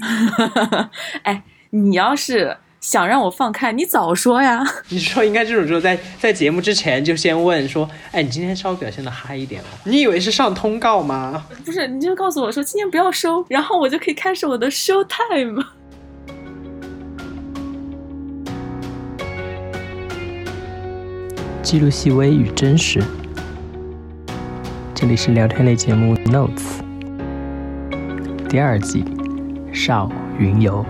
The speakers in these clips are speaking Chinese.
哎，你要是想让我放开，你早说呀！你说应该这种时候在在节目之前就先问说，哎，你今天稍微表现的嗨一点哦。你以为是上通告吗？不是，你就告诉我说今天不要收，然后我就可以开始我的 show time。记录细微与真实，这里是聊天类节目 Notes 第二季。少云游。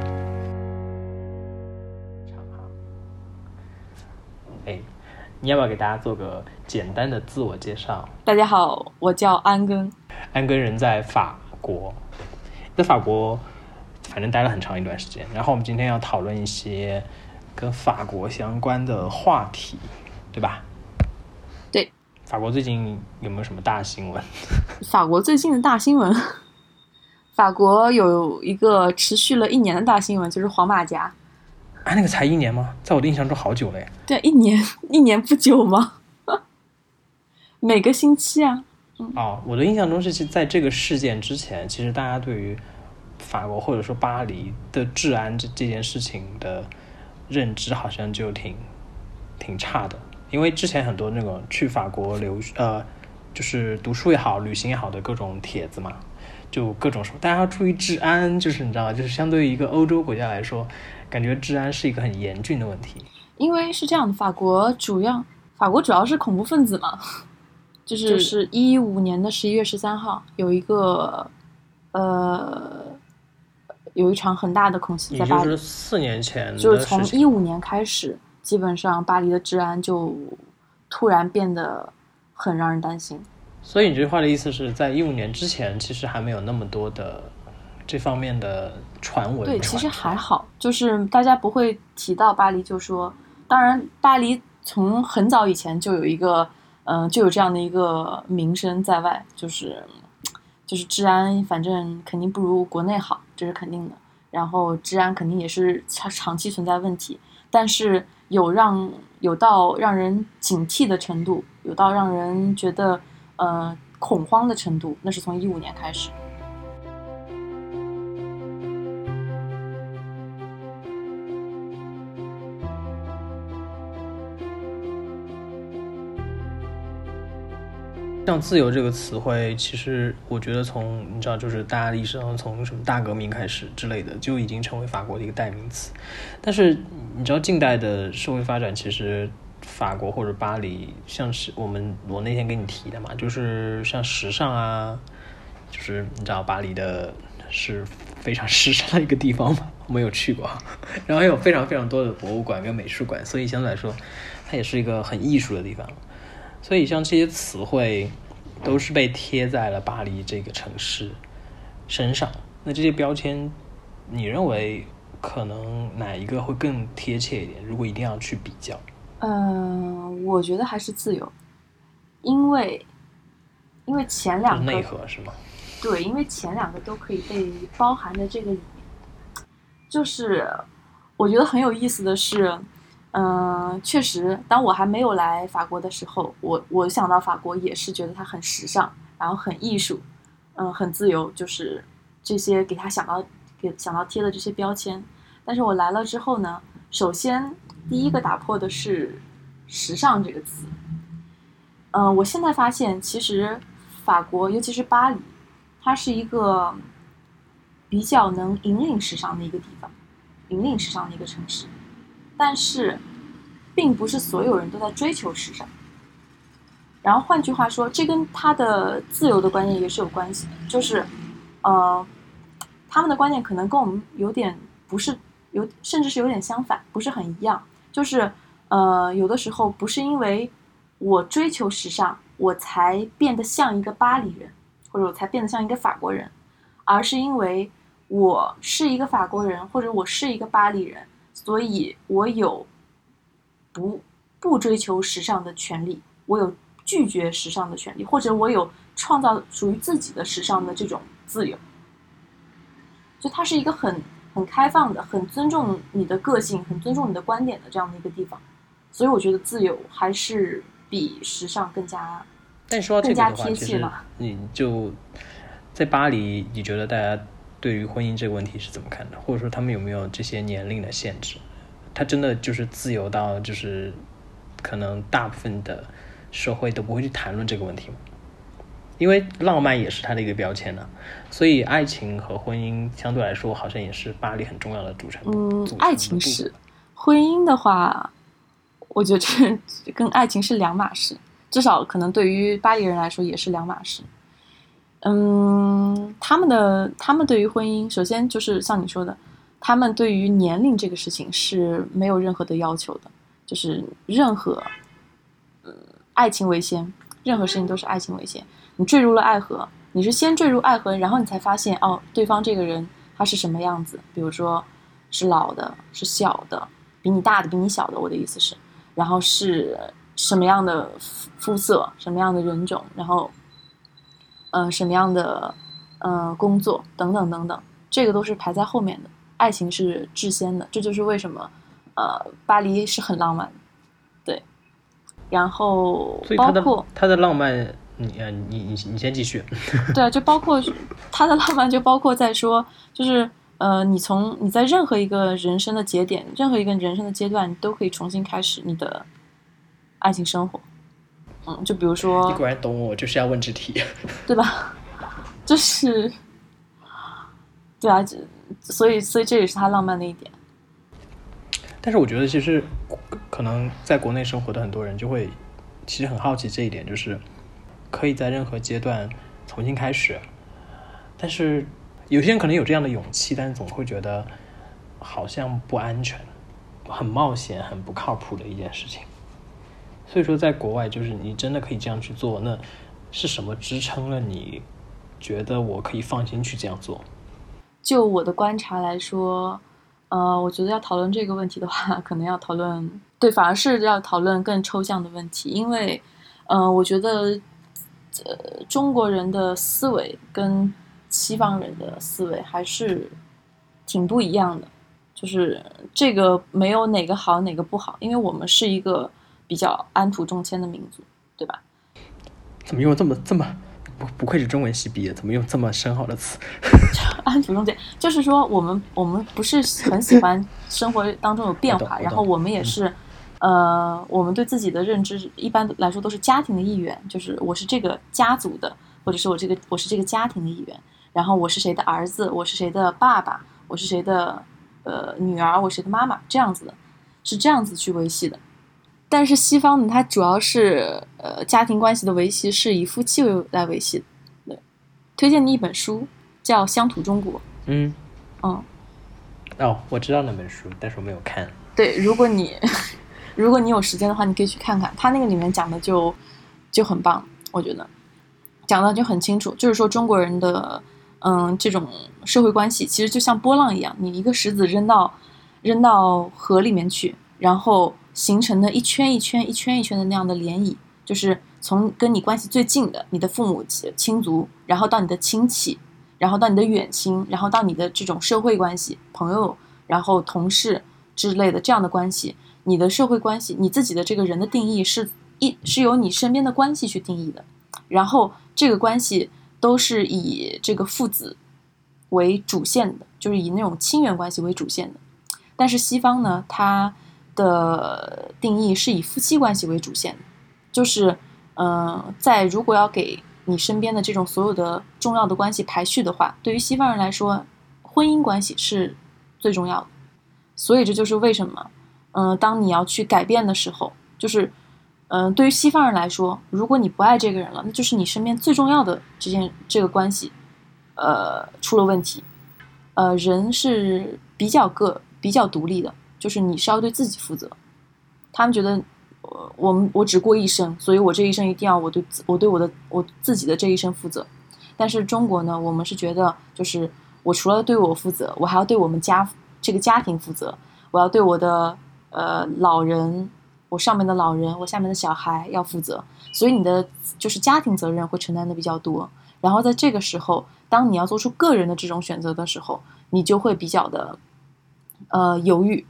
哎，你要不要给大家做个简单的自我介绍？大家好，我叫安根。安根人在法国，在法国反正待了很长一段时间。然后我们今天要讨论一些跟法国相关的话题，对吧？对。法国最近有没有什么大新闻？法国最近的大新闻。法国有一个持续了一年的大新闻，就是黄马甲。啊，那个才一年吗？在我的印象中好久了耶。对，一年，一年不久吗？每个星期啊。哦，我的印象中是在这个事件之前，其实大家对于法国或者说巴黎的治安这这件事情的认知好像就挺挺差的，因为之前很多那种去法国留呃，就是读书也好，旅行也好的各种帖子嘛。就各种什么，大家要注意治安，就是你知道就是相对于一个欧洲国家来说，感觉治安是一个很严峻的问题。因为是这样的，法国主要，法国主要是恐怖分子嘛，就是就是一五年的十一月十三号，有一个，呃，有一场很大的恐袭在巴黎。就是四年前，就是从一五年开始，基本上巴黎的治安就突然变得很让人担心。所以你这句话的意思是在一五年之前，其实还没有那么多的这方面的传闻。对，其实还好，就是大家不会提到巴黎，就说，当然巴黎从很早以前就有一个，嗯，就有这样的一个名声在外，就是就是治安，反正肯定不如国内好，这是肯定的。然后治安肯定也是长长期存在问题，但是有让有到让人警惕的程度，有到让人觉得。呃，恐慌的程度，那是从一五年开始。像“自由”这个词汇，其实我觉得从你知道，就是大家历史上从什么大革命开始之类的，就已经成为法国的一个代名词。但是你知道，近代的社会发展其实。法国或者巴黎，像是我们我那天给你提的嘛，就是像时尚啊，就是你知道巴黎的是非常时尚的一个地方嘛，我没有去过，然后有非常非常多的博物馆跟美术馆，所以相对来说，它也是一个很艺术的地方。所以像这些词汇都是被贴在了巴黎这个城市身上。那这些标签，你认为可能哪一个会更贴切一点？如果一定要去比较？嗯，我觉得还是自由，因为因为前两个内核是吗？对，因为前两个都可以被包含在这个里面。就是我觉得很有意思的是，嗯，确实，当我还没有来法国的时候，我我想到法国也是觉得它很时尚，然后很艺术，嗯，很自由，就是这些给他想到给想到贴的这些标签。但是我来了之后呢，首先。第一个打破的是“时尚”这个词。嗯，我现在发现，其实法国，尤其是巴黎，它是一个比较能引领时尚的一个地方，引领时尚的一个城市。但是，并不是所有人都在追求时尚。然后换句话说，这跟他的自由的观念也是有关系的。就是，呃，他们的观念可能跟我们有点不是有，甚至是有点相反，不是很一样。就是，呃，有的时候不是因为我追求时尚，我才变得像一个巴黎人，或者我才变得像一个法国人，而是因为我是一个法国人，或者我是一个巴黎人，所以我有不不追求时尚的权利，我有拒绝时尚的权利，或者我有创造属于自己的时尚的这种自由。就它是一个很。很开放的，很尊重你的个性，很尊重你的观点的这样的一个地方，所以我觉得自由还是比时尚更加，但说到这个的话，其实你就在巴黎，你觉得大家对于婚姻这个问题是怎么看的？或者说他们有没有这些年龄的限制？他真的就是自由到就是可能大部分的社会都不会去谈论这个问题吗？因为浪漫也是他的一个标签呢，所以爱情和婚姻相对来说好像也是巴黎很重要的组成。嗯，爱情是，婚姻的话，我觉得这跟爱情是两码事，至少可能对于巴黎人来说也是两码事。嗯，他们的他们对于婚姻，首先就是像你说的，他们对于年龄这个事情是没有任何的要求的，就是任何，嗯，爱情为先，任何事情都是爱情为先。你坠入了爱河，你是先坠入爱河，然后你才发现哦，对方这个人他是什么样子，比如说，是老的，是小的，比你大的，比你小的，我的意思是，然后是什么样的肤色，什么样的人种，然后，呃，什么样的，呃，工作等等等等，这个都是排在后面的，爱情是至先的，这就是为什么，呃，巴黎是很浪漫，对，然后包括他的浪漫。你呃，你你你先继续。对啊，就包括他的浪漫，就包括在说，就是呃，你从你在任何一个人生的节点，任何一个人生的阶段，你都可以重新开始你的爱情生活。嗯，就比如说，你果然懂我，就是要问这题，对吧？就是，对啊，所以所以这也是他浪漫的一点。但是我觉得，其实可能在国内生活的很多人就会其实很好奇这一点，就是。可以在任何阶段重新开始，但是有些人可能有这样的勇气，但是总会觉得好像不安全、很冒险、很不靠谱的一件事情。所以说，在国外，就是你真的可以这样去做，那是什么支撑了你觉得我可以放心去这样做？就我的观察来说，呃，我觉得要讨论这个问题的话，可能要讨论对，反而是要讨论更抽象的问题，因为，嗯，我觉得。呃，中国人的思维跟西方人的思维还是挺不一样的，就是这个没有哪个好哪个不好，因为我们是一个比较安土重迁的民族，对吧？怎么用这么这么不不愧是中文系毕业，怎么用这么深奥的词？安土重迁就是说我们我们不是很喜欢生活当中有变化，然后我们也是。呃，我们对自己的认知一般来说都是家庭的一员，就是我是这个家族的，或者是我这个我是这个家庭的一员，然后我是谁的儿子，我是谁的爸爸，我是谁的呃女儿，我是谁的妈妈，这样子的，是这样子去维系的。但是西方呢，它主要是呃家庭关系的维系是以夫妻为来维系的。对，推荐你一本书，叫《乡土中国》。嗯嗯，哦，我知道那本书，但是我没有看。对，如果你。如果你有时间的话，你可以去看看，他那个里面讲的就就很棒，我觉得讲的就很清楚，就是说中国人的嗯这种社会关系其实就像波浪一样，你一个石子扔到扔到河里面去，然后形成的一圈一圈一圈一圈的那样的涟漪，就是从跟你关系最近的你的父母亲族，然后到你的亲戚，然后到你的远亲，然后到你的这种社会关系朋友，然后同事之类的这样的关系。你的社会关系，你自己的这个人的定义是一是由你身边的关系去定义的，然后这个关系都是以这个父子为主线的，就是以那种亲缘关系为主线的。但是西方呢，它的定义是以夫妻关系为主线的，就是嗯，在如果要给你身边的这种所有的重要的关系排序的话，对于西方人来说，婚姻关系是最重要的。所以这就是为什么。嗯，当你要去改变的时候，就是，嗯，对于西方人来说，如果你不爱这个人了，那就是你身边最重要的这件这个关系，呃，出了问题。呃，人是比较个比较独立的，就是你是要对自己负责。他们觉得，我我们我只过一生，所以我这一生一定要我对我对我的我自己的这一生负责。但是中国呢，我们是觉得，就是我除了对我负责，我还要对我们家这个家庭负责，我要对我的。呃，老人，我上面的老人，我下面的小孩要负责，所以你的就是家庭责任会承担的比较多。然后在这个时候，当你要做出个人的这种选择的时候，你就会比较的呃犹豫，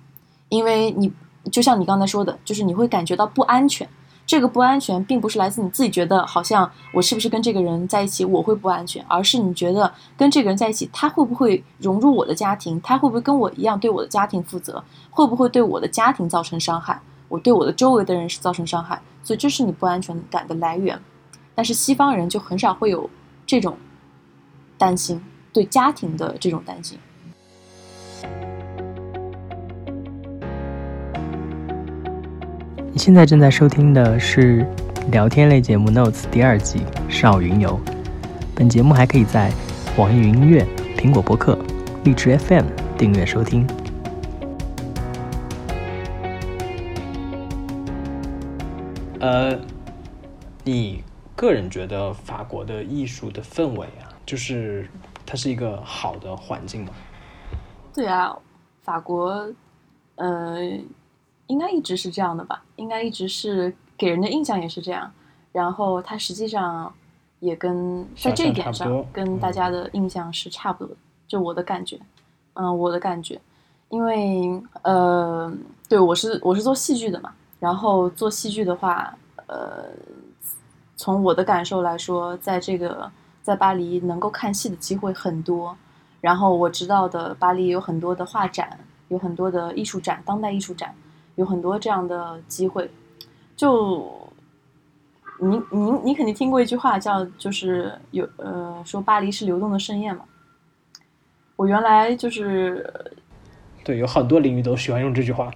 因为你就像你刚才说的，就是你会感觉到不安全，这个不安全并不是来自你自己觉得好像我是不是跟这个人在一起我会不安全，而是你觉得跟这个人在一起他会不会融入我的家庭，他会不会跟我一样对我的家庭负责，会不会对我的家庭造成伤害，我对我的周围的人是造成伤害，所以这是你不安全感的来源。但是西方人就很少会有这种担心，对家庭的这种担心。你现在正在收听的是聊天类节目《Notes》第二季《少云游》。本节目还可以在网易云音乐、苹果播客、荔枝 FM 订阅收听。呃，你个人觉得法国的艺术的氛围啊，就是它是一个好的环境吗？对啊，法国，呃。应该一直是这样的吧？应该一直是给人的印象也是这样。然后它实际上也跟在这一点上跟大家的印象是差不多的。就我的感觉，嗯，我的感觉，因为呃，对我是我是做戏剧的嘛。然后做戏剧的话，呃，从我的感受来说，在这个在巴黎能够看戏的机会很多。然后我知道的，巴黎有很多的画展，有很多的艺术展，当代艺术展。有很多这样的机会，就你你你肯定听过一句话，叫就是有呃说巴黎是流动的盛宴嘛。我原来就是对，有很多领域都喜欢用这句话。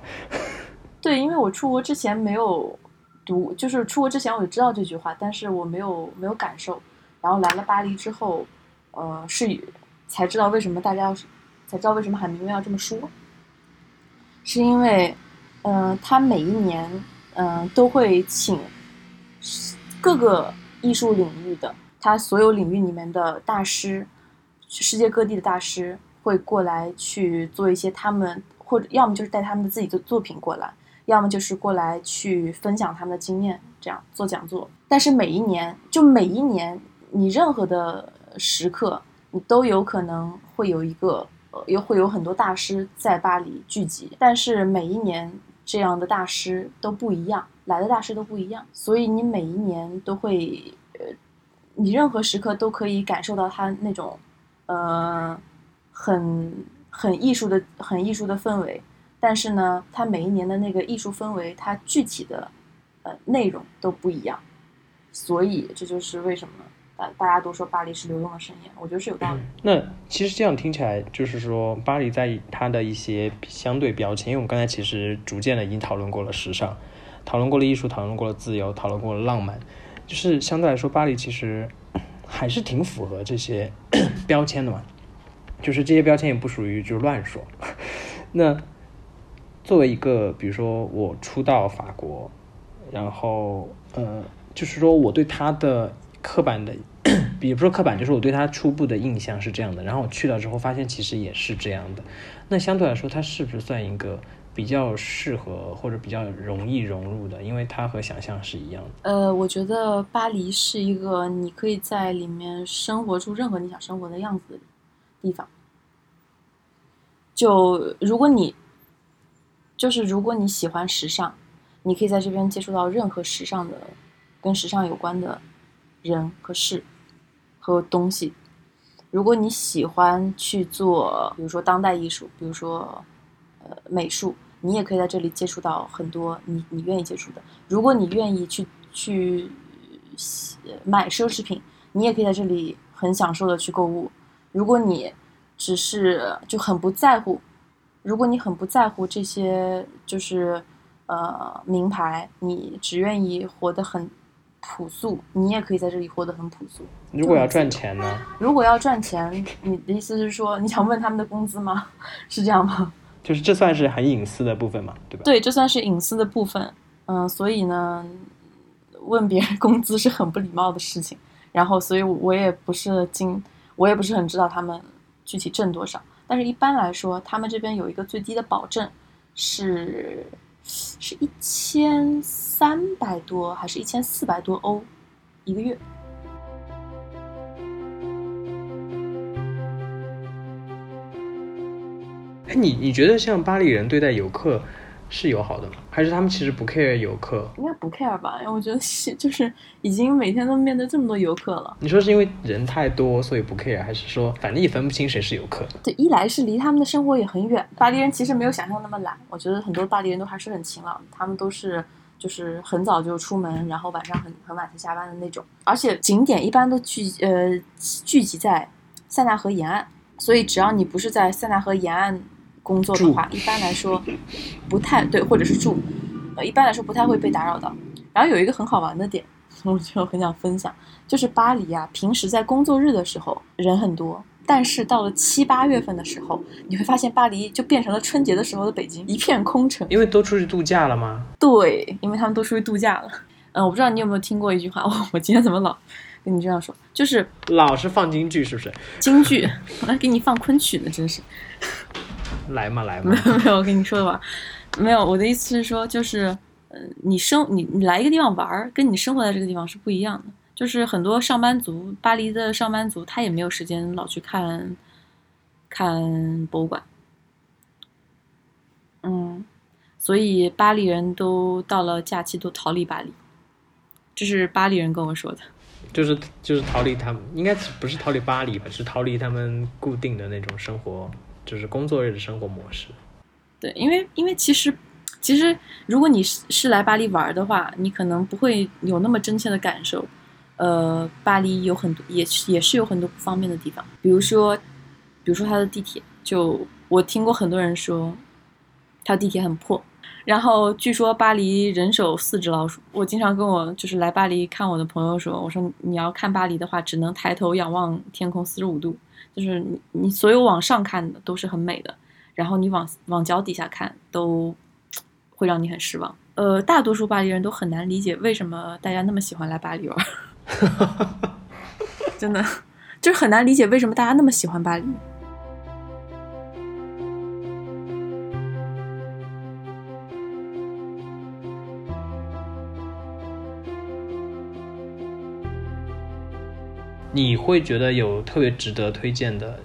对，因为我出国之前没有读，就是出国之前我就知道这句话，但是我没有没有感受。然后来了巴黎之后，呃，是才知道为什么大家要才知道为什么海明威要这么说，是因为。嗯，他每一年，嗯，都会请各个艺术领域的，他所有领域里面的大师，世界各地的大师会过来去做一些他们，或者要么就是带他们的自己的作品过来，要么就是过来去分享他们的经验，这样做讲座。但是每一年，就每一年，你任何的时刻，你都有可能会有一个，呃，又会有很多大师在巴黎聚集，但是每一年。这样的大师都不一样，来的大师都不一样，所以你每一年都会，呃，你任何时刻都可以感受到他那种，呃，很很艺术的、很艺术的氛围。但是呢，他每一年的那个艺术氛围，它具体的，呃，内容都不一样，所以这就是为什么。大家都说巴黎是流动的盛宴，我觉得是有道理。那其实这样听起来，就是说巴黎在它的一些相对标签，因为我们刚才其实逐渐的已经讨论过了时尚，讨论过了艺术，讨论过了自由，讨论过了浪漫，就是相对来说，巴黎其实还是挺符合这些 标签的嘛。就是这些标签也不属于就是乱说。那作为一个，比如说我初到法国，然后呃，就是说我对它的刻板的。也不说刻板，就是我对他初步的印象是这样的，然后我去了之后发现其实也是这样的。那相对来说，它是不是算一个比较适合或者比较容易融入的？因为它和想象是一样的。呃，我觉得巴黎是一个你可以在里面生活出任何你想生活的样子的地方。就如果你，就是如果你喜欢时尚，你可以在这边接触到任何时尚的、跟时尚有关的人和事。和东西，如果你喜欢去做，比如说当代艺术，比如说呃美术，你也可以在这里接触到很多你你愿意接触的。如果你愿意去去买奢侈品，你也可以在这里很享受的去购物。如果你只是就很不在乎，如果你很不在乎这些就是呃名牌，你只愿意活得很。朴素，你也可以在这里活得很朴素。如果要赚钱呢？如果要赚钱，你的意思是说你想问他们的工资吗？是这样吗？就是这算是很隐私的部分嘛，对吧？对，这算是隐私的部分。嗯，所以呢，问别人工资是很不礼貌的事情。然后，所以我也不是经，我也不是很知道他们具体挣多少。但是一般来说，他们这边有一个最低的保证是。是一千三百多还是一千四百多欧一个月？哎，你你觉得像巴黎人对待游客，是友好的吗？还是他们其实不 care 游客？应该不 care 吧？因为我觉得是就是已经每天都面对这么多游客了。你说是因为人太多所以不 care，还是说反正也分不清谁是游客？对，一来是离他们的生活也很远，巴黎人其实没有想象那么懒。我觉得很多巴黎人都还是很勤劳，他们都是就是很早就出门，然后晚上很很晚才下班的那种。而且景点一般都聚呃聚集在塞纳河沿岸，所以只要你不是在塞纳河沿岸工作的话，一般来说不太对，或者是住，呃，一般来说不太会被打扰到。然后有一个很好玩的点，我就很想分享，就是巴黎啊，平时在工作日的时候人很多，但是到了七八月份的时候，你会发现巴黎就变成了春节的时候的北京，一片空城。因为都出去度假了吗？对，因为他们都出去度假了。嗯，我不知道你有没有听过一句话，我 我今天怎么老跟你这样说，就是老是放京剧是不是？京剧，我来给你放昆曲呢，真是。来嘛来嘛 没，有没有，我跟你说的吧，没有，我的意思是说，就是，呃，你生你你来一个地方玩儿，跟你生活在这个地方是不一样的。就是很多上班族，巴黎的上班族，他也没有时间老去看看博物馆。嗯，所以巴黎人都到了假期都逃离巴黎，这是巴黎人跟我说的。就是就是逃离他们，应该不是逃离巴黎吧，是逃离他们固定的那种生活，就是工作日的生活模式。对，因为因为其实其实如果你是是来巴黎玩的话，你可能不会有那么真切的感受。呃，巴黎有很多也是也是有很多不方便的地方，比如说比如说它的地铁，就我听过很多人说，它地铁很破。然后据说巴黎人手四只老鼠。我经常跟我就是来巴黎看我的朋友说，我说你要看巴黎的话，只能抬头仰望天空四十五度，就是你你所有往上看的都是很美的，然后你往往脚底下看都会让你很失望。呃，大多数巴黎人都很难理解为什么大家那么喜欢来巴黎玩，真的就是很难理解为什么大家那么喜欢巴黎。你会觉得有特别值得推荐的，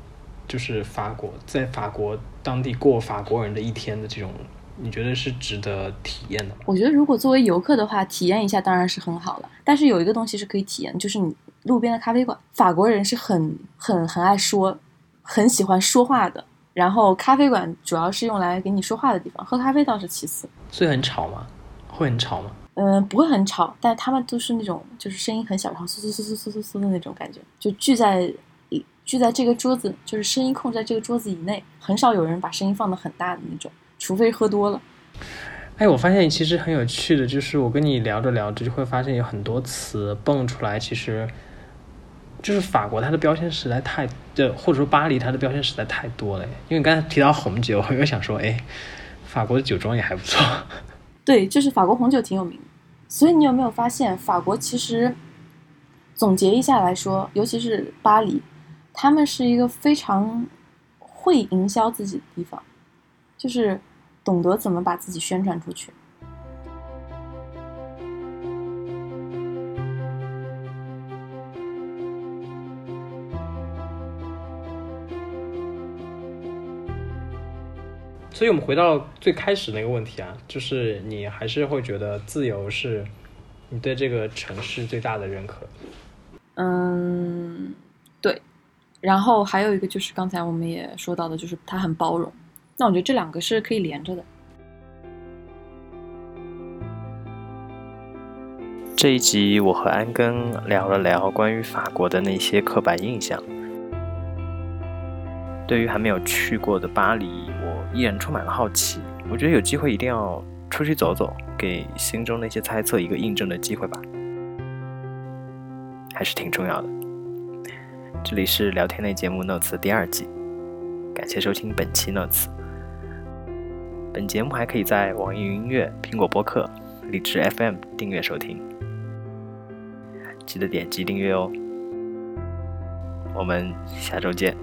就是法国在法国当地过法国人的一天的这种，你觉得是值得体验的吗？我觉得如果作为游客的话，体验一下当然是很好了。但是有一个东西是可以体验，就是你路边的咖啡馆。法国人是很很很爱说，很喜欢说话的。然后咖啡馆主要是用来给你说话的地方，喝咖啡倒是其次。所以很吵吗？会很吵吗？嗯，不会很吵，但他们都是那种就是声音很小，然后嗖嗖嗖嗖嗖嗖嗖的那种感觉，就聚在聚在这个桌子，就是声音控制在这个桌子以内，很少有人把声音放得很大的那种，除非喝多了。哎，我发现其实很有趣的，就是我跟你聊着聊着，就会发现有很多词蹦出来，其实就是法国它的标签实在太，就或者说巴黎它的标签实在太多了。因为你刚才提到红酒，我又想说，哎，法国的酒庄也还不错。对，就是法国红酒挺有名，所以你有没有发现，法国其实总结一下来说，尤其是巴黎，他们是一个非常会营销自己的地方，就是懂得怎么把自己宣传出去。所以我们回到最开始那个问题啊，就是你还是会觉得自由是你对这个城市最大的认可。嗯，对。然后还有一个就是刚才我们也说到的，就是它很包容。那我觉得这两个是可以连着的。这一集我和安根聊了聊关于法国的那些刻板印象。对于还没有去过的巴黎，我依然充满了好奇。我觉得有机会一定要出去走走，给心中那些猜测一个印证的机会吧，还是挺重要的。这里是聊天类节目《Notes》第二季，感谢收听本期《Notes》。本节目还可以在网易云音乐、苹果播客、荔枝 FM 订阅收听，记得点击订阅哦。我们下周见。